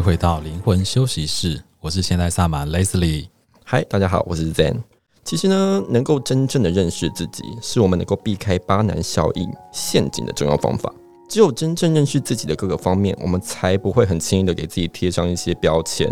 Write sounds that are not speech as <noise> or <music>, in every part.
回到灵魂休息室，我是现代萨满 Leslie。嗨，大家好，我是 Zen。其实呢，能够真正的认识自己，是我们能够避开巴南效应陷阱的重要方法。只有真正认识自己的各个方面，我们才不会很轻易的给自己贴上一些标签。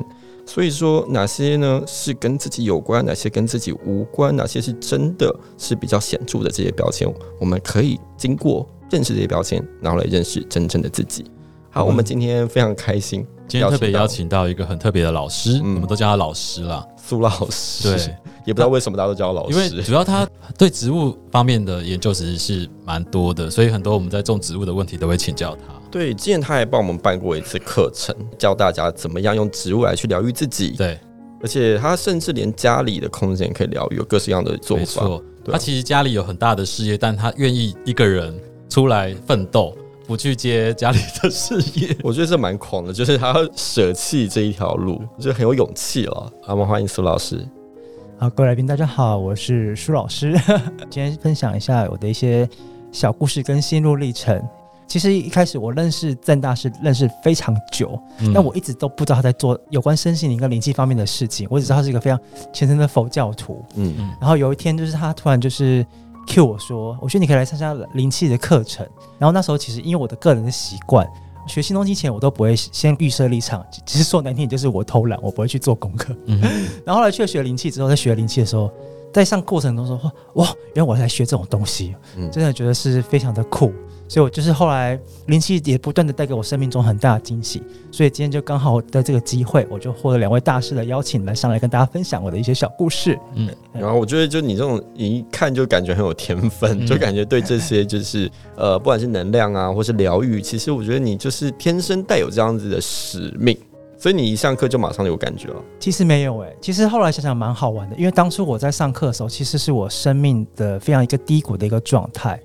所以说，哪些呢是跟自己有关，哪些跟自己无关，哪些是真的是比较显著的这些标签，我们可以经过认识这些标签，然后来认识真正的自己。好，我们今天非常开心，今天特别邀请到一个很特别的老师，嗯、我们都叫他老师啦，苏老师。对，<laughs> 也不知道为什么大家都叫他老师，因为主要他对植物方面的研究其实是蛮多的，所以很多我们在种植物的问题都会请教他。对，之前他还帮我们办过一次课程，教大家怎么样用植物来去疗愈自己。对，而且他甚至连家里的空间也可以疗愈，有各式各样的做法。没错，他其实家里有很大的事业，但他愿意一个人出来奋斗。不去接家里的事业，<laughs> 我觉得这蛮狂的，就是他要舍弃这一条路，就很有勇气了。好，我们欢迎苏老师。好，各位来宾，大家好，我是苏老师。<laughs> 今天分享一下我的一些小故事跟心路历程。其实一开始我认识郑大师认识非常久，但、嗯、我一直都不知道他在做有关身心灵跟灵气方面的事情。我只知道他是一个非常虔诚的佛教徒。嗯嗯。然后有一天，就是他突然就是。Q 我说，我觉得你可以来参加灵气的课程。然后那时候其实因为我的个人的习惯，学新东西前我都不会先预设立场。其实说难听点就是我偷懒，我不会去做功课。嗯、<laughs> 然后后来去了学灵气之后，在学灵气的时候，在上过程中说哇，原来我在学这种东西，真的觉得是非常的酷。所以，我就是后来灵气也不断的带给我生命中很大的惊喜。所以今天就刚好在这个机会，我就获得两位大师的邀请，来上来跟大家分享我的一些小故事。嗯，然后我觉得就你这种一看就感觉很有天分，就感觉对这些就是 <laughs> 呃，不管是能量啊，或是疗愈，其实我觉得你就是天生带有这样子的使命。所以你一上课就马上有感觉了？其实没有诶、欸，其实后来想想蛮好玩的，因为当初我在上课的时候，其实是我生命的非常一个低谷的一个状态。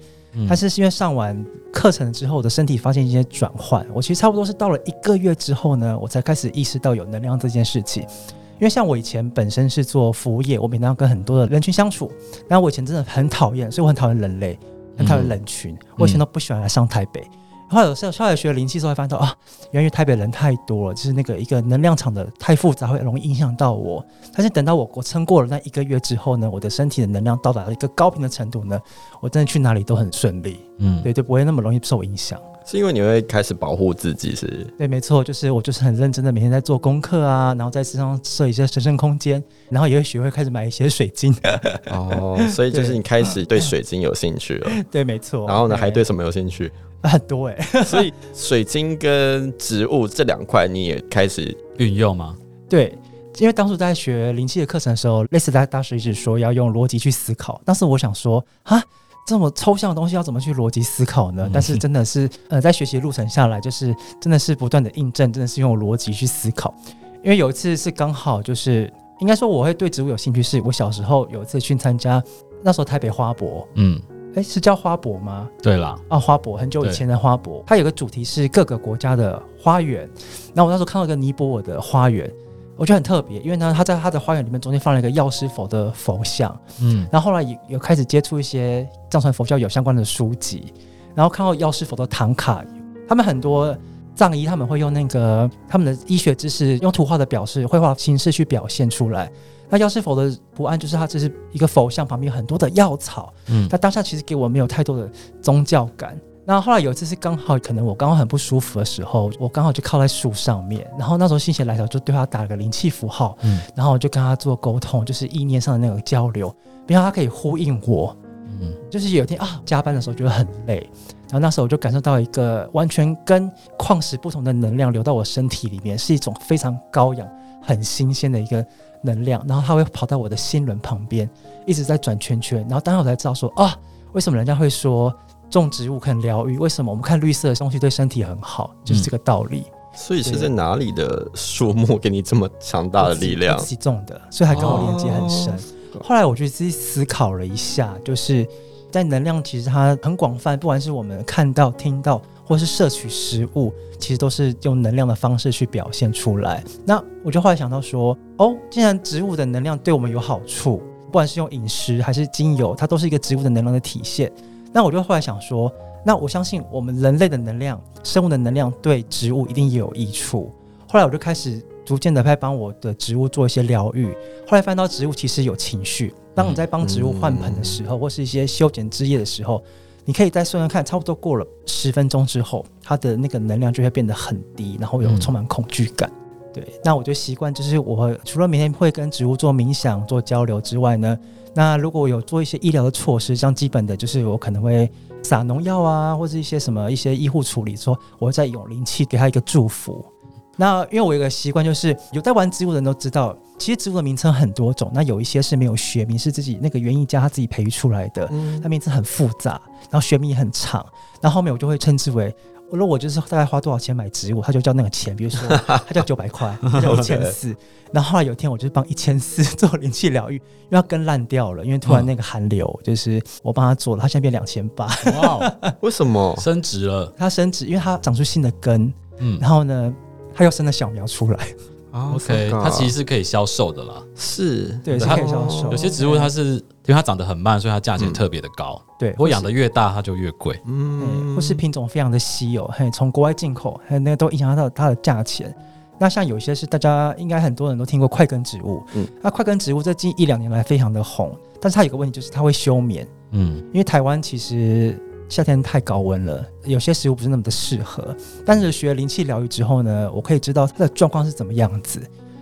但是是因为上完课程之后，我的身体发现一些转换。我其实差不多是到了一个月之后呢，我才开始意识到有能量这件事情。因为像我以前本身是做服务业，我每天要跟很多的人群相处，然后我以前真的很讨厌，所以我很讨厌人类，很讨厌人群。我以前都不喜欢来上台北。后来有时候后来学灵气之后，发现到啊，源于台北人太多了，就是那个一个能量场的太复杂，会容易影响到我。但是等到我我撑过了那一个月之后呢，我的身体的能量到达了一个高频的程度呢，我真的去哪里都很顺利，嗯，对，就不会那么容易受影响。是因为你会开始保护自己是，是？对，没错，就是我就是很认真的每天在做功课啊，然后在身上设一些神圣空间，然后也会学会开始买一些水晶。<laughs> 哦，所以就是你开始对水晶有兴趣了？对，<laughs> 没错。然后呢，还对什么有兴趣？<laughs> 很多哎、欸，所以水晶跟植物这两块你也开始运用吗？对，因为当初在学灵气的课程的时候，类似大大师一直说要用逻辑去思考。当时我想说啊，这么抽象的东西要怎么去逻辑思考呢？但是真的是呃，在学习路程下来，就是真的是不断的印证，真的是用逻辑去思考。因为有一次是刚好就是应该说我会对植物有兴趣，是我小时候有一次去参加那时候台北花博，嗯。哎，是叫花博吗？对啦，啊，花博很久以前的花博，它有个主题是各个国家的花园。那我那时候看到一个尼泊尔的花园，我觉得很特别，因为呢，他在他的花园里面中间放了一个药师佛的佛像。嗯，然后后来也有开始接触一些藏传佛教有相关的书籍，然后看到药师佛的唐卡，他们很多藏医他们会用那个他们的医学知识，用图画的表示、绘画形式去表现出来。那药师佛的图案就是它，这是一个佛像，旁边有很多的药草。嗯，那当下其实给我没有太多的宗教感。那后来有一次是刚好，可能我刚刚很不舒服的时候，我刚好就靠在树上面，然后那时候心血来潮就对他打了个灵气符号，嗯，然后我就跟他做沟通，就是意念上的那个交流，并且他可以呼应我。嗯，就是有一天啊，加班的时候觉得很累，然后那时候我就感受到一个完全跟矿石不同的能量流到我身体里面，是一种非常高氧、很新鲜的一个。能量，然后它会跑到我的心轮旁边，一直在转圈圈。然后当时我才知道说啊，为什么人家会说种植物很疗愈？为什么我们看绿色的东西对身体很好？就是这个道理。嗯、所以是在哪里的树木给你这么强大的力量？自己种的，所以还跟我连接很深。哦、后来我就自己思考了一下，就是在能量其实它很广泛，不管是我们看到、听到。或是摄取食物，其实都是用能量的方式去表现出来。那我就后来想到说，哦，既然植物的能量对我们有好处，不管是用饮食还是精油，它都是一个植物的能量的体现。那我就后来想说，那我相信我们人类的能量、生物的能量对植物一定也有益处。后来我就开始逐渐的在帮我的植物做一些疗愈。后来发现到植物其实有情绪，当你在帮植物换盆的时候，或是一些修剪枝叶的时候，你可以再算算看，差不多过了十分钟之后，它的那个能量就会变得很低，然后有充满恐惧感。对，那我就习惯，就是我除了每天会跟植物做冥想、做交流之外呢，那如果有做一些医疗的措施，像基本的就是我可能会撒农药啊，或者一些什么一些医护处理，说我会再用灵气给他一个祝福。那因为我有个习惯，就是有在玩植物的人都知道，其实植物的名称很多种，那有一些是没有学名，是自己那个园艺家他自己培育出来的，它名字很复杂，然后学名也很长，那，后面我就会称之为。我说我就是大概花多少钱买植物，他就叫那个钱，比如说 <laughs> 他叫九百块，他叫一千四。然后后来有一天，我就帮一千四 <laughs> 做灵气疗愈，因为它根烂掉了，因为突然那个寒流，就是我帮他做了，他现在变两千八。哇，<laughs> 为什么升值了？它升值，因为它长出新的根，嗯，然后呢，它又生了小苗出来。OK，它其实是可以销售的啦，是对，是可以销售。有些植物它是因为它长得很慢，所以它价钱特别的高。对，我养的越大，它就越贵。嗯，或是品种非常的稀有，嘿，从国外进口，嘿，那个都影响到它的价钱。那像有些是大家应该很多人都听过块根植物，嗯，那块根植物在近一两年来非常的红，但是它有个问题就是它会休眠，嗯，因为台湾其实。夏天太高温了，有些食物不是那么的适合。但是学灵气疗愈之后呢，我可以知道它的状况是怎么样子，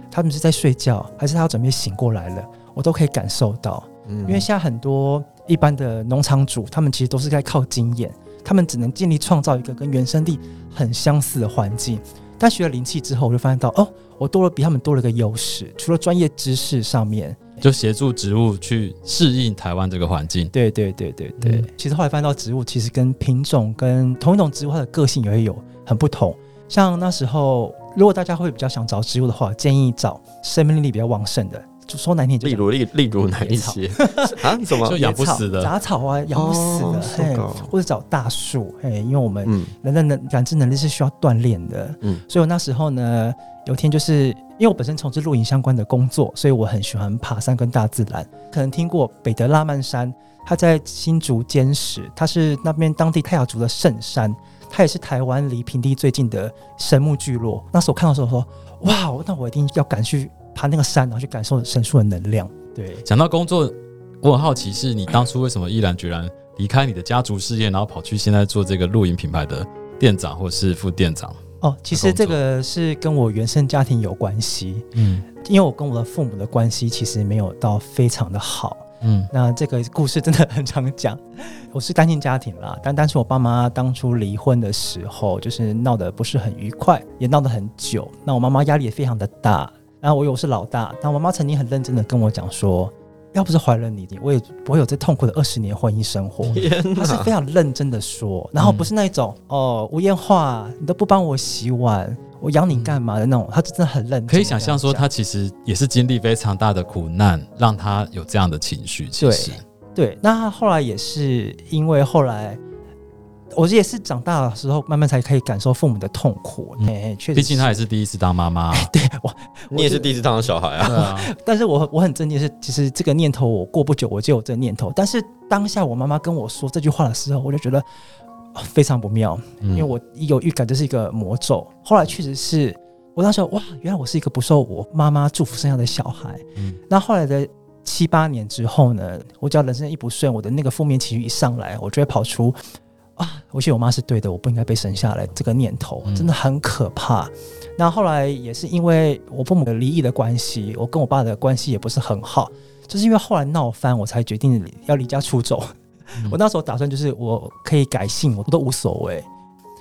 他们是在睡觉，还是他要准备醒过来了，我都可以感受到。嗯，因为现在很多一般的农场主，他们其实都是在靠经验，他们只能尽力创造一个跟原生地很相似的环境。但学了灵气之后，我就发现到，哦，我多了比他们多了个优势，除了专业知识上面。就协助植物去适应台湾这个环境。对对对对对。嗯、其实后来发现到植物其实跟品种跟同一种植物它的个性也会有很不同。像那时候，如果大家会比较想找植物的话，建议找生命力比较旺盛的。就说难听点，例如例例如哪一些啊？<laughs> 怎么就养不死的杂草啊，养不死的，嘿，或者找大树，嘿，因为我们人的能感知能力是需要锻炼的，嗯，所以我那时候呢，有天就是因为我本身从事露营相关的工作，所以我很喜欢爬山跟大自然。可能听过北德拉曼山，它在新竹尖石，它是那边当地泰雅族的圣山，它也是台湾离平地最近的神木聚落。那时候我看到的时候说，哇，那我一定要赶去。爬那个山，然后去感受神树的能量。对，讲到工作，我很好奇，是你当初为什么毅然决然离开你的家族事业，然后跑去现在做这个露营品牌的店长或是副店长？哦，其实这个是跟我原生家庭有关系。嗯，因为我跟我的父母的关系其实没有到非常的好。嗯，那这个故事真的很常讲。我是单亲家庭啦，但但是我爸妈当初离婚的时候，就是闹得不是很愉快，也闹得很久。那我妈妈压力也非常的大。然后我有我是老大，但我妈曾经很认真的跟我讲说，要不是怀了你，我也不会有这痛苦的二十年婚姻生活。她是非常认真的说，然后不是那种、嗯、哦无言话，你都不帮我洗碗，我养你干嘛的那种，她真的很认真。可以想象说，她其实也是经历非常大的苦难，让她有这样的情绪。其实对，对，那她后来也是因为后来。我也是长大的时候，慢慢才可以感受父母的痛苦。哎、嗯，确实，毕竟他也是第一次当妈妈。<laughs> 对我，你也是第一次当小孩啊。啊 <laughs> 但是我我很震惊，是其实这个念头，我过不久我就有这个念头。但是当下我妈妈跟我说这句话的时候，我就觉得非常不妙，嗯、因为我有预感这是一个魔咒。后来确实是我当时哇，原来我是一个不受我妈妈祝福生下的小孩。嗯，那后来的七八年之后呢，我只要人生一不顺，我的那个负面情绪一上来，我就会跑出。啊！我觉得我妈是对的，我不应该被生下来。这个念头真的很可怕。嗯、那后来也是因为我父母的离异的关系，我跟我爸的关系也不是很好，就是因为后来闹翻，我才决定要离家出走。嗯、我那时候打算就是我可以改姓，我都无所谓。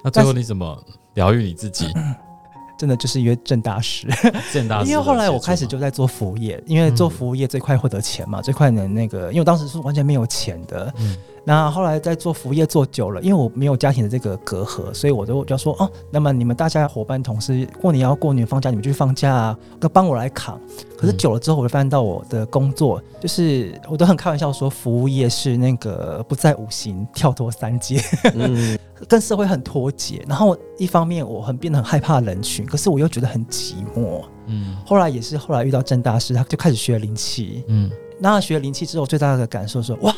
那最后你怎么疗愈你自己？<laughs> 真的就是因为郑大师，<laughs> 郑大师。因为后来我开始就在做服务业，因为做服务业最快获得钱嘛，嗯、最快能那个，因为我当时是完全没有钱的。嗯那后来在做服务业做久了，因为我没有家庭的这个隔阂，所以我都就要说哦，那么你们大家伙伴同事过年要过年放假，你们就去放假啊，要帮我来扛。可是久了之后，我就发现到我的工作就是我都很开玩笑说，服务业是那个不在五行跳脱三界，<laughs> 嗯、跟社会很脱节。然后一方面我很变得很害怕人群，可是我又觉得很寂寞。嗯，后来也是后来遇到郑大师，他就开始学灵气。嗯，那学灵气之后，最大的感受是哇。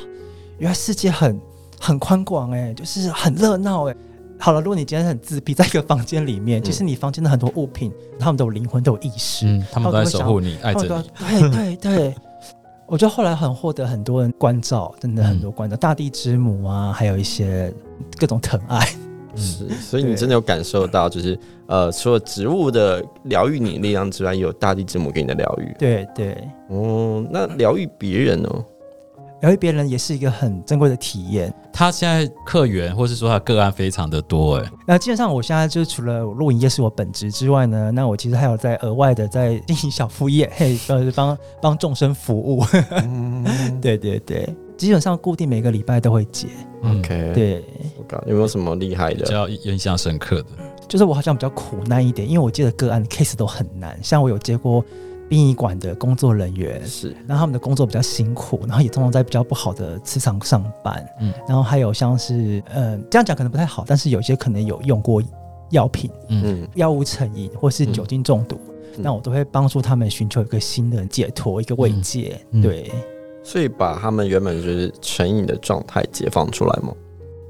原来世界很很宽广哎，就是很热闹哎。好了，如果你今天很自闭，在一个房间里面，嗯其实你房间的很多物品，他们都有灵魂，都有意识，嗯，他们都在守护你，爱着你。都对对对。我觉得后来很获得很多人关照，真的很多关照，大地之母啊，还有一些各种疼爱。<laughs> 是，所以你真的有感受到，就是呃，除了植物的疗愈你力量之外，也有大地之母给你的疗愈。对对，哦，那疗愈别人呢？疗愈别人也是一个很珍贵的体验。他现在客源或是说他个案非常的多，哎，那基本上我现在就除了录影业是我本职之外呢，那我其实还有在额外的在进行小副业，<laughs> 嘿，呃，帮帮众生服务。嗯 <laughs> 对对对，基本上固定每个礼拜都会接。嗯，，OK，，对，我靠，有没有什么厉害的？比较印象深刻的，就是我好像比较苦难一点，因为我接的个案 case 都很难，像我有接过殡仪馆的工作人员，是，然后他们的工作比较辛苦，然后也通常在比较不好的磁场上班，嗯。然后还有像是，嗯、这样讲可能不太好，但是有些可能有用过药品、嗯。嗯，药物成瘾或是酒精中毒，嗯。那我都会帮助他们寻求一个新的解脱，一个慰藉，对。所以把他们原本就是成瘾的状态解放出来吗。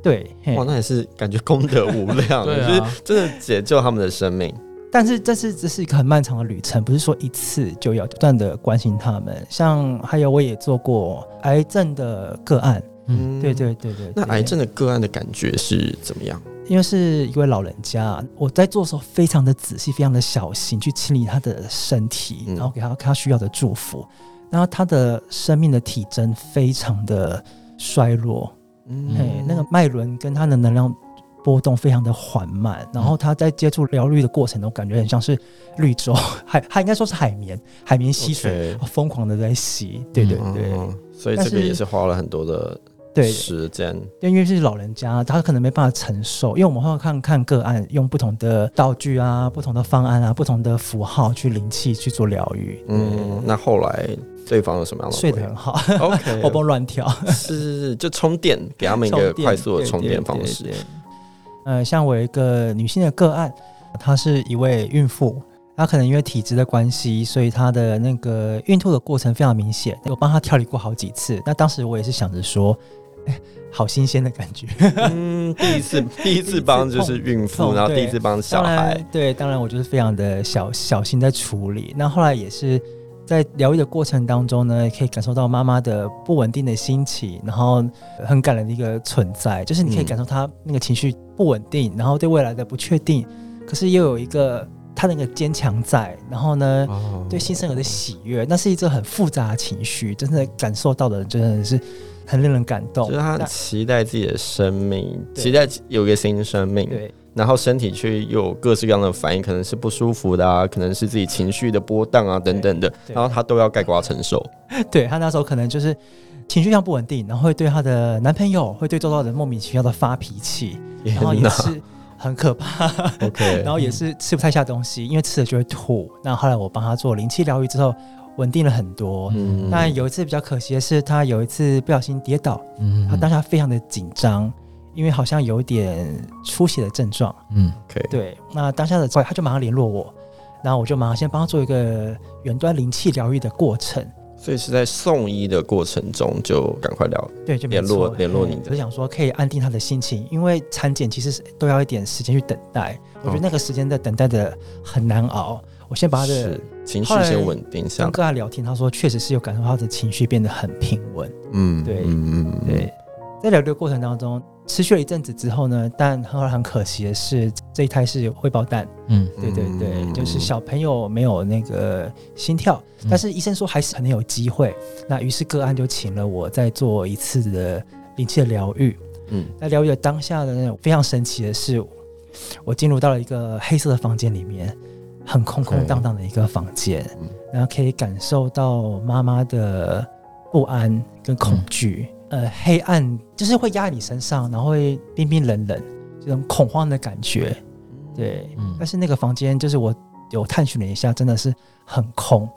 对，哇，那也是感觉功德无量，<laughs> 啊。就是真的解救他们的生命。但是这是这是一个很漫长的旅程，不是说一次就要不断的关心他们。像还有我也做过癌症的个案，嗯对对对对。对那癌症的个案的感觉是怎么样？因为是一位老人家，我在做的时候非常的仔细，非常的小心去清理他的身体，嗯然后给他他需要的祝福。然后他的生命的体征非常的衰弱，嗯嘿，那个脉轮跟他的能量波动非常的缓慢。然后他在接触疗愈的过程中，感觉很像是绿洲 <laughs> 海，他应该说是海绵，海绵吸水疯狂的在吸。对对对、嗯所以这个也是花了很多的对，时间。因为是老人家，他可能没办法承受，因为我们会看看个案，用不同的道具啊、不同的方案啊、不同的符号去灵气去做疗愈。嗯，那后来对方有什么样的睡得很好，？OK，<laughs> 活蹦乱跳，是是是，就充电，给他们一个快速的充对电方式。呃，像我有一个女性的个案，她是一位孕妇，她可能因为体质的关系，所以她的那个孕吐的过程非常明显。我帮她调理过好几次，那当时我也是想着说，哎，好新鲜的感觉。嗯，第一次 <laughs> 第一次帮就是孕妇，然后第一次帮小孩然，，对，当然我就是非常的小小心在处理。那后来也是在疗愈的过程当中呢，可以感受到妈妈的不稳定的心情，然后很感人的一个存在，就是你可以感受她那个情绪不稳定，然后对未来的不确定，可是又有一个她那个坚强在，然后呢，哦。对新生儿的喜悦，那是一种很复杂的情绪，真的感受到的真的是很令人感动。就是他期待自己的生命，期待有一个新生命，对然后身体却又有各式各样的反应，可能是不舒服的啊，可能是自己情绪的波荡啊等等的，然后他都要盖瓜承受。<laughs> 对他那时候可能就是情绪上不稳定，然后会对她的男朋友，会对周遭的人莫名其妙的发脾气，然后也是很可怕，OK，<laughs> 然后也是吃不太下东西，因为吃了就会吐。那后来我帮他做灵气疗愈之后，稳定了很多。嗯但有一次比较可惜的是，他有一次不小心跌倒，嗯他当下非常的紧张，因为好像有一点出血的症状。嗯可以对，那当下的时候，她就马上联络我，然后我就马上先帮他做一个远端灵气疗愈的过程。所以是在送医的过程中就赶快聊。对，就没联络错联络你的嘿我就想说可以安定他的心情，因为产检其实是都要一点时间去等待，我觉得那个时间的等待的很难熬。我先把他的情绪先稳定下跟来。个案聊天，他说确实是有感受到他的情绪变得很平稳。嗯，对嗯嗯，对，在聊的过程当中，持续了一阵子之后呢，但后来很可惜的是，这一胎是会爆弹。嗯对对对，嗯就是小朋友没有那个心跳，嗯但是医生说还是可能有机会。那于是个案就请了我再做一次的灵气的疗愈。嗯在疗愈的当下的那种非常神奇的是，我进入到了一个黑色的房间里面，很空空荡荡的一个房间，嗯然后可以感受到妈妈的不安跟恐惧。呃，黑暗就是会压在你身上，然后会冰冰冷冷，这种恐慌的感觉。对，嗯但是那个房间就是我有探寻了一下，真的是很空。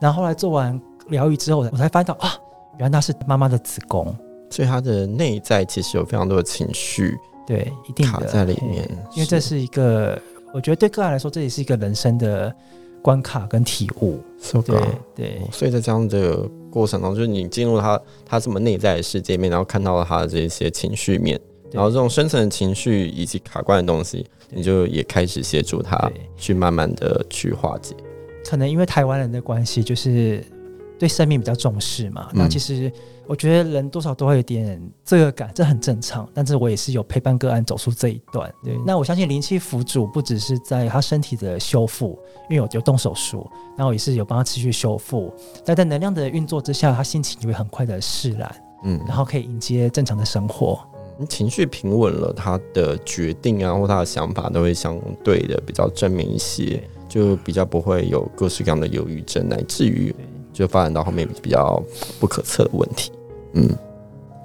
然后后来做完疗愈之后，我才发现到啊，原来那是妈妈的子宫。所以她的内在其实有非常多的情绪对，一定的卡在里面因为这是一个，我觉得对个案来说，这也是一个人生的关卡跟体悟。，so 对 good 对所以在这样的过程当中，就是你进入他他这么内在的世界面，然后看到了他的这些情绪面，然后这种深层的情绪以及卡关的东西，你就也开始协助他去慢慢的去化解。可能因为台湾人的关系，就是对生命比较重视嘛。嗯、那其实我觉得人多少都会有点罪恶感，这很正常。但是我也是有陪伴个案走出这一段。对，那我相信灵气辅助不只是在他身体的修复，因为我有动手术，然后也是有帮他持续修复。但在能量的运作之下，他心情也会很快的释然，嗯，然后可以迎接正常的生活。你情绪平稳了，他的决定啊，或他的想法都会相对的比较正面一些。就比较不会有各式各样的忧郁症，乃至于就发展到后面比较不可测的问题。嗯，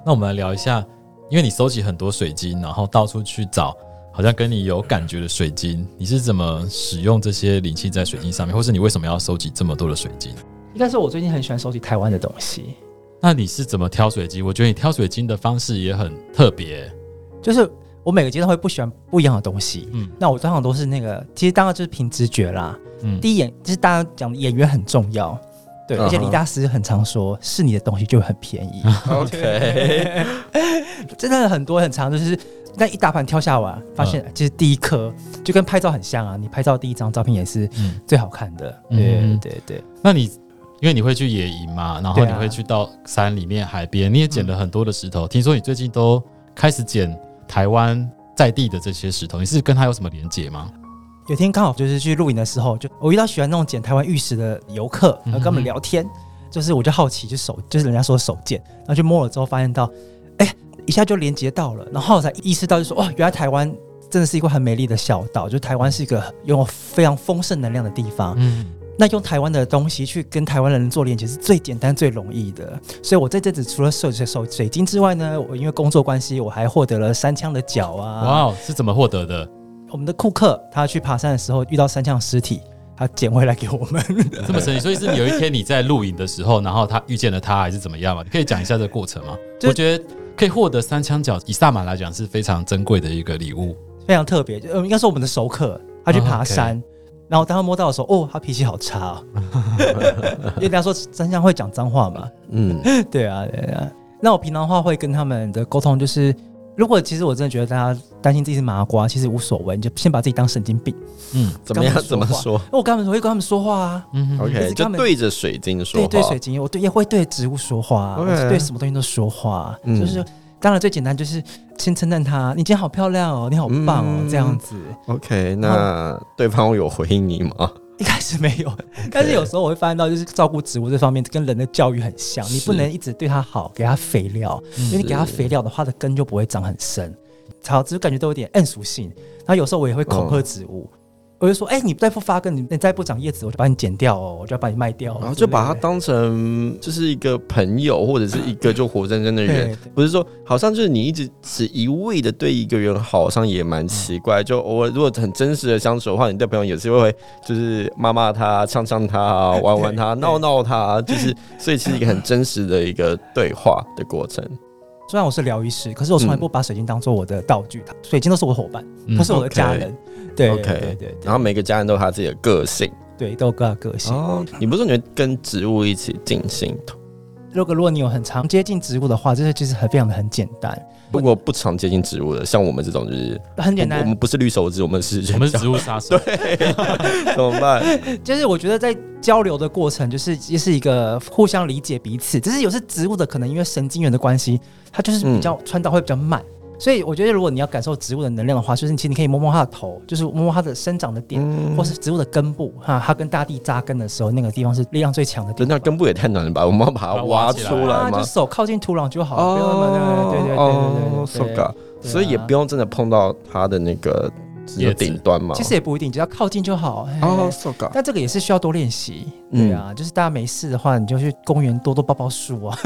那我们来聊一下，因为你收集很多水晶，然后到处去找好像跟你有感觉的水晶，你是怎么使用这些灵气在水晶上面，或是你为什么要收集这么多的水晶？应该是我最近很喜欢收集台湾的东西。那你是怎么挑水晶？我觉得你挑水晶的方式也很特别，就是。我每个阶段会不喜欢不一样的东西，嗯，那我通常都是那个，其实当然就是凭直觉啦，嗯，第一眼就是大家讲的眼缘很重要，对，uh. 而且李大师很常说，是你的东西就很便宜，<laughs> OK，<laughs> 真的很多很长，就是那一大盘挑下完，发现其实第一颗就跟拍照很像啊，你拍照第一张照片也是最好看的，嗯、对对对。那你因为你会去野营嘛，然后你会去到山里面、海边，你也捡了很多的石头，嗯、听说你最近都开始捡。台湾在地的这些石头，你是跟它有什么连结吗？有天刚好就是去露营的时候，就我遇到喜欢那种捡台湾玉石的游客，然后跟他们聊天，嗯、就是我就好奇，就手就是人家说手贱，然后去摸了之后发现到，哎、欸，一下就连接到了，然后我才意识到就说，哦，原来台湾真的是一个很美丽的小岛，就台湾是一个拥有非常丰盛能量的地方。嗯。那用台湾的东西去跟台湾的人做连接是最简单最容易的，所以我在这次除了收集收水晶之外呢，我因为工作关系，我还获得了三枪的脚啊！哇，wow, 是怎么获得的？我们的库克他去爬山的时候遇到三枪尸体，他捡回来给我们。<laughs> 这么神奇，所以是有一天你在露营的时候，然后他遇见了他，还是怎么样嘛？你可以讲一下这个过程吗？我觉得可以获得三枪角，以萨满来讲是非常珍贵的一个礼物，非常特别。就应该是我们的熟客，他去爬山。Oh, okay. 然后当他摸到的时候，哦，他脾气好差，哦，<laughs> 因为人家说山羌会讲脏话嘛。嗯，<laughs> 对啊，对啊。那我平常的话会跟他们的沟通就是，如果其实我真的觉得大家担心自己是麻瓜，其实无所谓，你就先把自己当神经病。嗯，怎么样？怎么说？我跟他们说，会跟他们说话啊。嗯，OK，就对着水晶说话。对对，水晶，我对也会对植物说话.对什么东西都说话，嗯、就是。当然，最简单就是先称赞他，你今天好漂亮哦，你好棒哦，嗯、这样子。OK，那对方有回应你吗？一开始没有，但是有时候我会发现到，就是照顾植物这方面跟人的教育很像，你不能一直对它好，给它肥料，因为你给它肥料的话，它的根就不会长很深。草植物感觉都有点暗属性，然后有时候我也会恐吓植物。嗯我就说，哎、欸，你再不发根，你你再不长叶子，我就把你剪掉哦，我就要把你卖掉。然后就把它当成就是一个朋友，或者是一个就活生生的人，不是说好像就是你一直只一味的对一个人好，好像也蛮奇怪。就偶尔如果很真实的相处的话，你对朋友也是会就是骂骂他、呛呛他、玩玩他、<laughs> 闹闹他，就是所以是一个很真实的一个对话的过程。虽然我是疗愈师，可是我从来不把水晶当做我的道具，水晶都是我的伙伴，它是我的家人。对，OK，对对。然后每个家人都有他自己的个性，对，都有各个个性。哦，你不是说你跟植物一起进行？如果如果你有很常接近植物的话，这些其实很非常的很简单。如果不常接近植物的，像我们这种就是很简单。我们不是绿手指，我们是我们是植物杀手。对，怎么办？<laughs> 就是我觉得在交流的过程，就是也是一个互相理解彼此。只是有些植物的可能因为神经元的关系，它就是比较传导会比较慢。所以我觉得，如果你要感受植物的能量的话，就是其实你可以摸摸它的头，就是摸摸它的生长的点，嗯、或是植物的根部哈，它跟大地扎根的时候，那个地方是力量最强的地方。那根部也太难了吧？我们要把它挖出来吗？就手靠近土壤就好了。哦，对对对对对对，对，对，所以也不用真的碰到它的那个。有顶端吗？其实也不一定，只要靠近就好。哦，但这个也是需要多练习。对啊，就是大家没事的话，你就去公园多多抱抱树啊。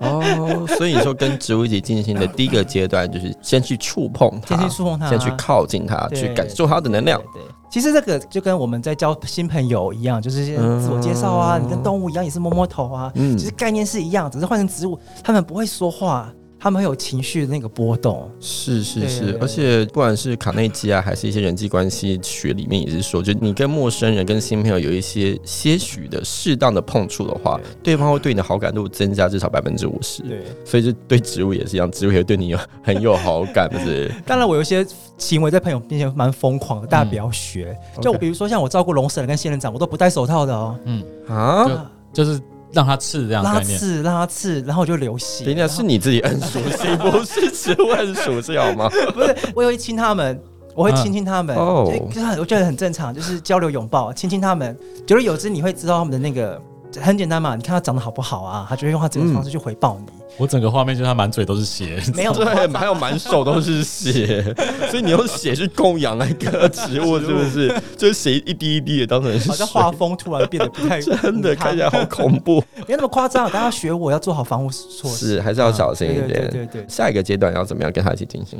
哦，所以你说跟植物一起进行的 <laughs> 第一个阶段，就是先去触碰它，先去触碰它，先去靠近它，去感受它的能量。对，其实这个就跟我们在交新朋友一样，就是先自我介绍啊，你跟动物一样也是摸摸头啊。嗯，其实概念是一样，只是换成植物，他们不会说话。他们会有情绪的那个波动。是是是，而且不管是卡内基啊，还是一些人际关系学里面也是说，就你跟陌生人、跟新朋友有一些些许的适当的碰触的话，对，方会对你的好感度增加至少百分之五十。对，所以就对植物也是一样，植物也对你有很有好感，是不是？<laughs> 当然，我有一些行为在朋友面前蛮疯狂的，大家不要学。嗯、就比如说像我照顾龙舌兰跟仙人掌，我都不戴手套的哦。嗯啊，就是。让他刺这样让它刺，让它刺，然后我就流血。等一下，是你自己摁属性，<laughs> 不是植物摁属性好吗？不是，我也会亲他们，我会亲亲他们。就是我觉得很正常，就是交流拥抱，亲亲他们。久而久之，你会知道他们的那个很简单嘛。你看他长得好不好啊？他就会用他这种方式去回报你。嗯我整个画面就是他满嘴都是血，没有 <laughs> 对，还有满手都是血，所以你用血去供养那个植物，是不是？<laughs> 就是血一滴一滴的当成是。好像画风突然变得 <laughs> 不太真的，看起来好恐怖。没那么夸张，大家学我要做好防护措施，是还是要小心一点。对对对，对。下一个阶段要怎么样跟他一起进行？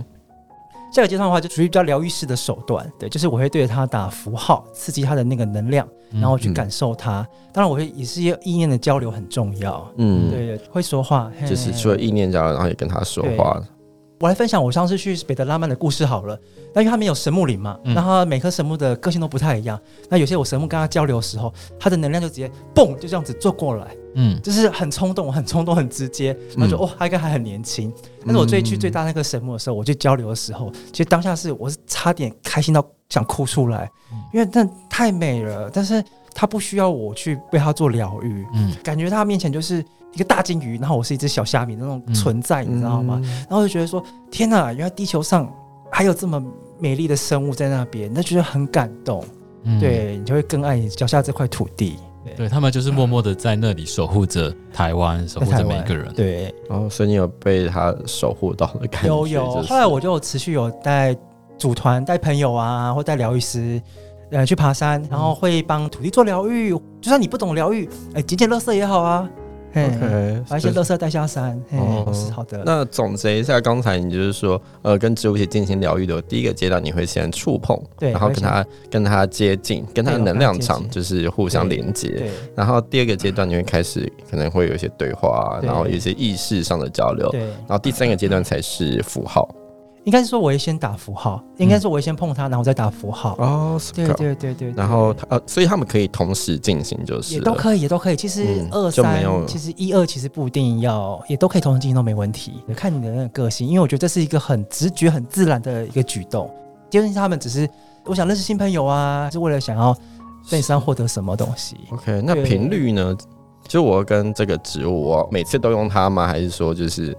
下个阶段的话，就属于比较疗愈式的手段，对，就是我会对着他打符号，刺激他的那个能量，然后去感受他。嗯、当然，我会也是一意念的交流很重要，嗯，对，对，会说话，就是除了意念交流，然后也跟他说话。我来分享我上次去北德拉曼的故事好了。那因为他们有神木林嘛，那、嗯、他每棵神木的个性都不太一样。那有些我神木跟他交流的时候，他的能量就直接蹦就这样子坐过来，嗯，就是很冲动、很冲动、很直接。然后就哦，他应该还很年轻。但是我最去最大那个神木的时候，我去交流的时候，其实当下是我是差点开心到想哭出来，因为那太美了。但是他不需要我去为他做疗愈，嗯，感觉他面前就是。一个大金鱼，然后我是一只小虾米的那种存在，嗯、你知道吗？然后就觉得说，天哪，原来地球上还有这么美丽的生物在那边，那觉得很感动。嗯、对，你就会更爱你脚下这块土地。对，对他们就是默默的在那里守护着台湾，守护着每一个人。对，哦，所以你有被他守护到的感觉？有有。后来我就持续有带组团、带朋友啊，或带疗愈师，呃，去爬山，然后会帮土地做疗愈。就算你不懂疗愈，哎，捡捡垃圾也好啊。OK，把一些垃圾带下山。哦，是好的。那总结一下，刚才你就是说，呃，跟植物一起进行疗愈的第一个阶段，你会先触碰，对，然后跟它跟它接近，跟它的能量场就是互相连接。对。然后第二个阶段，你会开始可能会有一些对话，然后有一些意识上的交流。对。然后第三个阶段才是符号。应该是说，我会先打符号。应该说，我会先碰它，然后再打符号。哦，对对对对。然后，呃，所以他们可以同时进行，就是也都可以，也都可以。其实二三，其实一二其实不一定要，也都可以同时进行都没问题。看你的那个个性，因为我觉得这是一个很直觉、很自然的一个举动。就是他们只是我想认识新朋友啊，是为了想要在你身上获得什么东西。OK，那频率呢？就我跟这个植物，我每次都用它吗？还是说就是？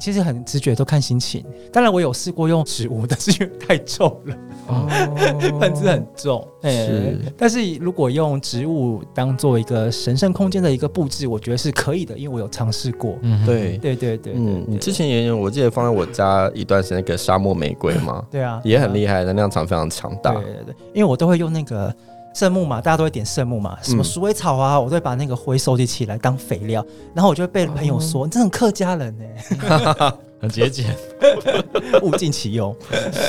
其实很直觉，都看心情。当然，我有试过用植物，但是因为太重了，哦，<laughs> 本质很重。是、欸，但是如果用植物当做一个神圣空间的一个布置，我觉得是可以的，因为我有尝试过。嗯，对，对，对，对，嗯，你之前也有，我记得放在我家一段时间那个沙漠玫瑰嘛，对啊，也很厉害，能量场非常强大。对对对，因为我都会用那个。圣木嘛，大家都会点圣木嘛，什么鼠尾草啊，嗯、我都会把那个灰收集起来当肥料，然后我就会被朋友说：“哦、你这种客家人呢、欸，<laughs> 很节俭，<laughs> 物尽其用。”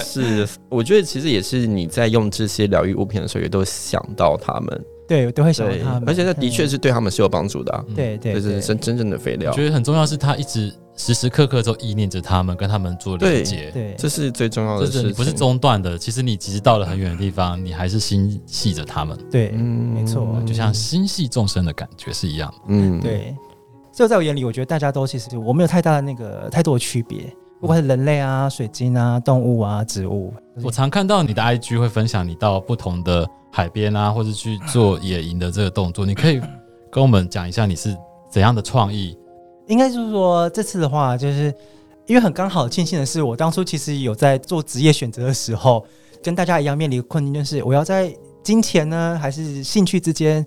是，我觉得其实也是你在用这些疗愈物品的时候，也都想到他们。对，都会想到他们，而且这的确是对他们是有帮助的、啊。对对，这是真真正的肥料。我觉得很重要是，他一直。时时刻刻都意念着他们，跟他们做连接，对，这是最重要的事情。你不是中断的，其实你即使到了很远的地方，你还是心系着他们。对，嗯，没错，就像心系众生的感觉是一样。嗯，对。所以在我眼里，我觉得大家都其实我没有太大的那个太多的区别，不管是人类啊、水晶啊、动物啊、植物。我常看到你的 IG 会分享你到不同的海边啊，或者去做野营的这个动作，你可以跟我们讲一下你是怎样的创意？应该就是说，这次的话，就是因为很刚好庆幸的是，我当初其实有在做职业选择的时候，跟大家一样面临困境，就是我要在金钱呢还是兴趣之间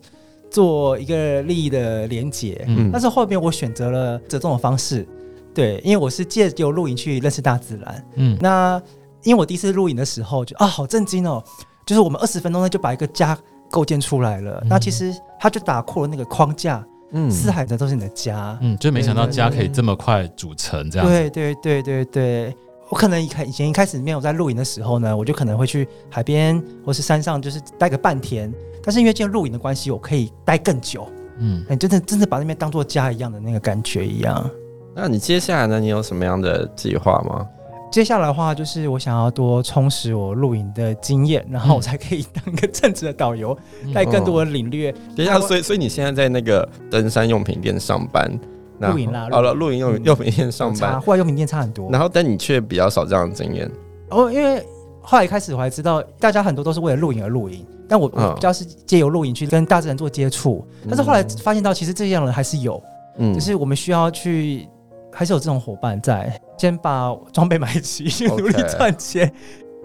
做一个利益的连结。嗯，但是后边我选择了折中的方式，对，因为我是借由露营去认识大自然。嗯，那因为我第一次露营的时候就啊，好震惊哦，就是我们二十分钟内就把一个家构建出来了。嗯，那其实它就打破了那个框架。嗯，四海的都是你的家，嗯，就没想到家可以这么快组成这样。对对对对对，我可能以开以前一开始没有在露营的时候呢，我就可能会去海边或是山上，就是待个半天。但是因为这样露营的关系，我可以待更久。嗯，你真的真的把那边当做家一样的那个感觉一样。那你接下来呢？你有什么样的计划吗？接下来的话，就是我想要多充实我露营的经验，然后我才可以当一个正职的导游，带、嗯、更多的领略。等一下，所以所以你现在在那个登山用品店上班，露营啦，好了，露营用用品店上班，户外用品店差很多。然后，但你却比较少这样的经验。哦，因为后来一开始我还知道，大家很多都是为了露营而露营，但我我比较是借由露营去跟大自然做接触。但是后来发现到，其实这样的人还是有，嗯，就是我们需要去。还是有这种伙伴在，先把装备买齐，努力赚钱，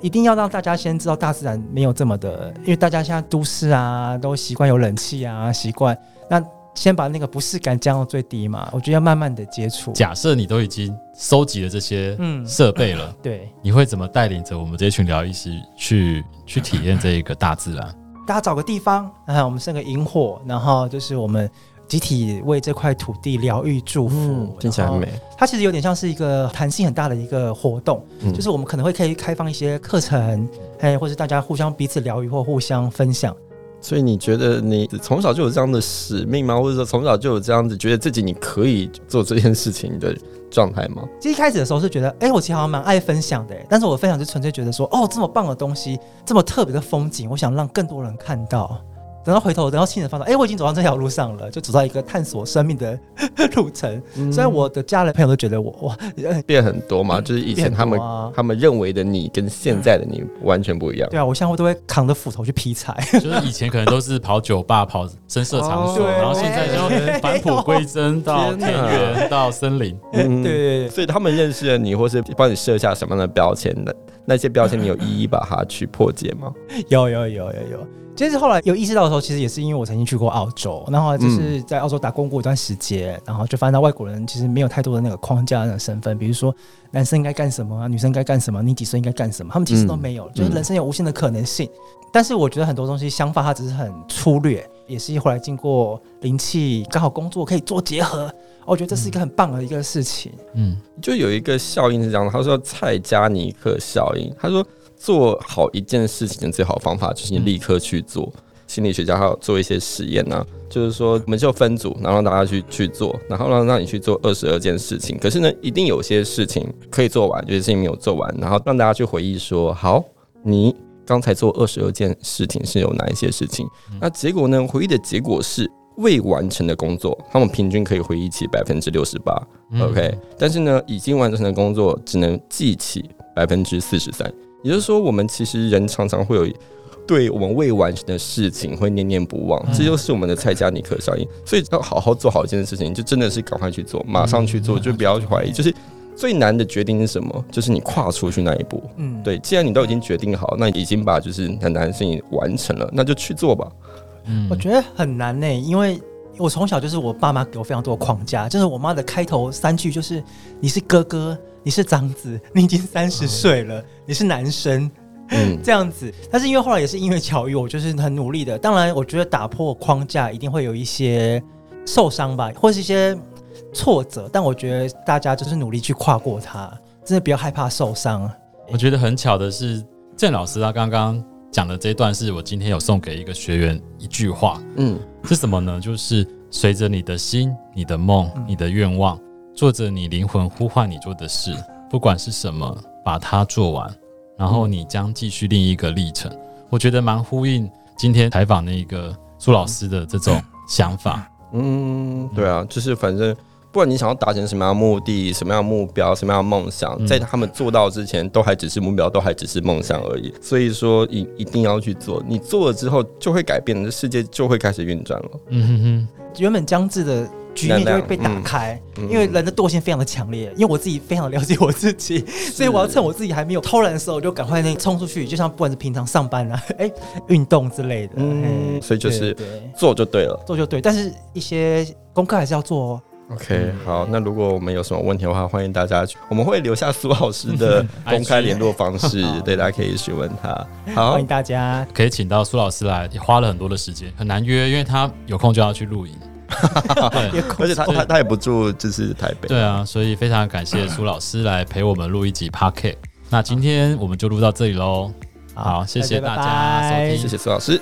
一定要让大家先知道大自然没有这么的，因为大家现在都市啊，都习惯有冷气啊，习惯，那先把那个不适感降到最低嘛。我觉得要慢慢的接触。假设你都已经收集了这些设备了，嗯、对，<laughs> 你会怎么带领着我们这群疗愈师去去体验这一个大自然？大家找个地方，然后我们生个营火，然后就是我们。集体为这块土地疗愈祝福，嗯，听起来很美。它其实有点像是一个弹性很大的一个活动，嗯，就是我们可能会可以开放一些课程，哎，或者大家互相彼此疗愈或互相分享。所以你觉得你从小就有这样的使命吗？或者说从小就有这样子觉得自己你可以做这件事情的状态吗？其实一开始的时候是觉得，哎，我其实好像蛮爱分享的，但是我分享就纯粹觉得说，哦，这么棒的东西，这么特别的风景，我想让更多人看到。等到回头，等到亲人发现，哎、欸，我已经走上这条路上了，就走到一个探索生命的 <laughs> 路程。嗯、虽然我的家人朋友都觉得我哇 <laughs> 变很多嘛，就是以前他们、啊、他们认为的你跟现在的你完全不一样。对啊，我现在都会扛着斧头去劈柴，<laughs> 就是以前可能都是跑酒吧、跑深色场所，哦、然后现在就返璞归真到田园到森林。嗯，對,對，对，所以他们认识了你，或是帮你设下什么样的标签的那些标签，你有一一把它去破解吗？有有有有有。有其实后来有意识到的时候，其实也是因为我曾经去过澳洲，然后就是在澳洲打工过一段时间，嗯、然后就发现到外国人其实没有太多的那个框架的身份，比如说男生应该干什么啊，女生该干什么，你几岁应该干什么，他们其实都没有，嗯、就是人生有无限的可能性。嗯、但是我觉得很多东西想法它只是很粗略，也是后来经过灵气刚好工作可以做结合，我觉得这是一个很棒的一个事情。嗯，就有一个效应是这样的，他说蔡加尼克效应，他说。做好一件事情的最好方法就是你立刻去做。嗯、心理学家还有做一些实验呢，就是说我们就分组，然后让大家去去做，然后让让你去做二十二件事情。可是呢，一定有些事情可以做完，有些事情没有做完，然后让大家去回忆说：好，你刚才做二十二件事情是有哪一些事情？嗯、那结果呢？回忆的结果是未完成的工作，他们平均可以回忆起百分之六十八。OK，但是呢，已经完成的工作只能记起百分之四十三。也就是说，我们其实人常常会有对我们未完成的事情会念念不忘，这就是我们的蔡加尼克效应。所以要好好做好一件事情，就真的是赶快去做，马上去做，就不要去怀疑。就是最难的决定是什么？就是你跨出去那一步。嗯，对。既然你都已经决定好，那已经把就是很难的事情完成了，那就去做吧。嗯，我觉得很难呢，因为我从小就是我爸妈给我非常多的框架，就是我妈的开头三句就是“你是哥哥”。你是长子，你已经三十岁了，你是男生，嗯，这样子。但是因为后来也是因为巧遇，我就是很努力的。当然，我觉得打破框架一定会有一些受伤吧，或是一些挫折。但我觉得大家就是努力去跨过它，真的不要害怕受伤。我觉得很巧的是，郑老师他刚刚讲的这一段，是我今天有送给一个学员一句话，嗯，是什么呢？就是随着你的心、你的梦、你的愿望。做着你灵魂呼唤你做的事，不管是什么，把它做完，然后你将继续另一个历程。我觉得蛮呼应今天采访那个苏老师的这种想法。嗯，对啊，就是反正不管你想要达成什么样的目的、什么样的目标、什么样的梦想，在他们做到之前，都还只是目标，都还只是梦想而已。所以说，一一定要去做，你做了之后就会改变，这世界就会开始运转了。嗯哼哼，原本僵滞的。局面就会被打开，嗯、因为人的惰性非常的强烈。因为我自己非常了解我自己，<laughs> 所以我要趁我自己还没有偷懒的时候，我就赶快那冲出去。就像不管是平常上班啊，<laughs> 哎、欸，运动之类的。嗯，所以就是做就对了，做就对。但是一些功课还是要做哦。OK，好，那如果我们有什么问题的话，欢迎大家去，我们会留下苏老师的 <laughs> 公开联络方式，<laughs> 对，大家可以询问他。好，欢迎大家可以请到苏老师来，也花了很多的时间，很难约，因为他有空就要去露营。<laughs> 而且他他他也不住，就是台北。对啊，所以非常感谢苏老师来陪我们录一集 Podcast。那今天我们就录到这里喽。好，谢谢大家收听，谢谢苏老师。